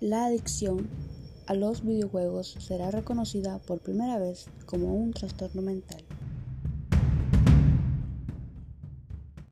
la adicción a los videojuegos será reconocida por primera vez como un trastorno mental.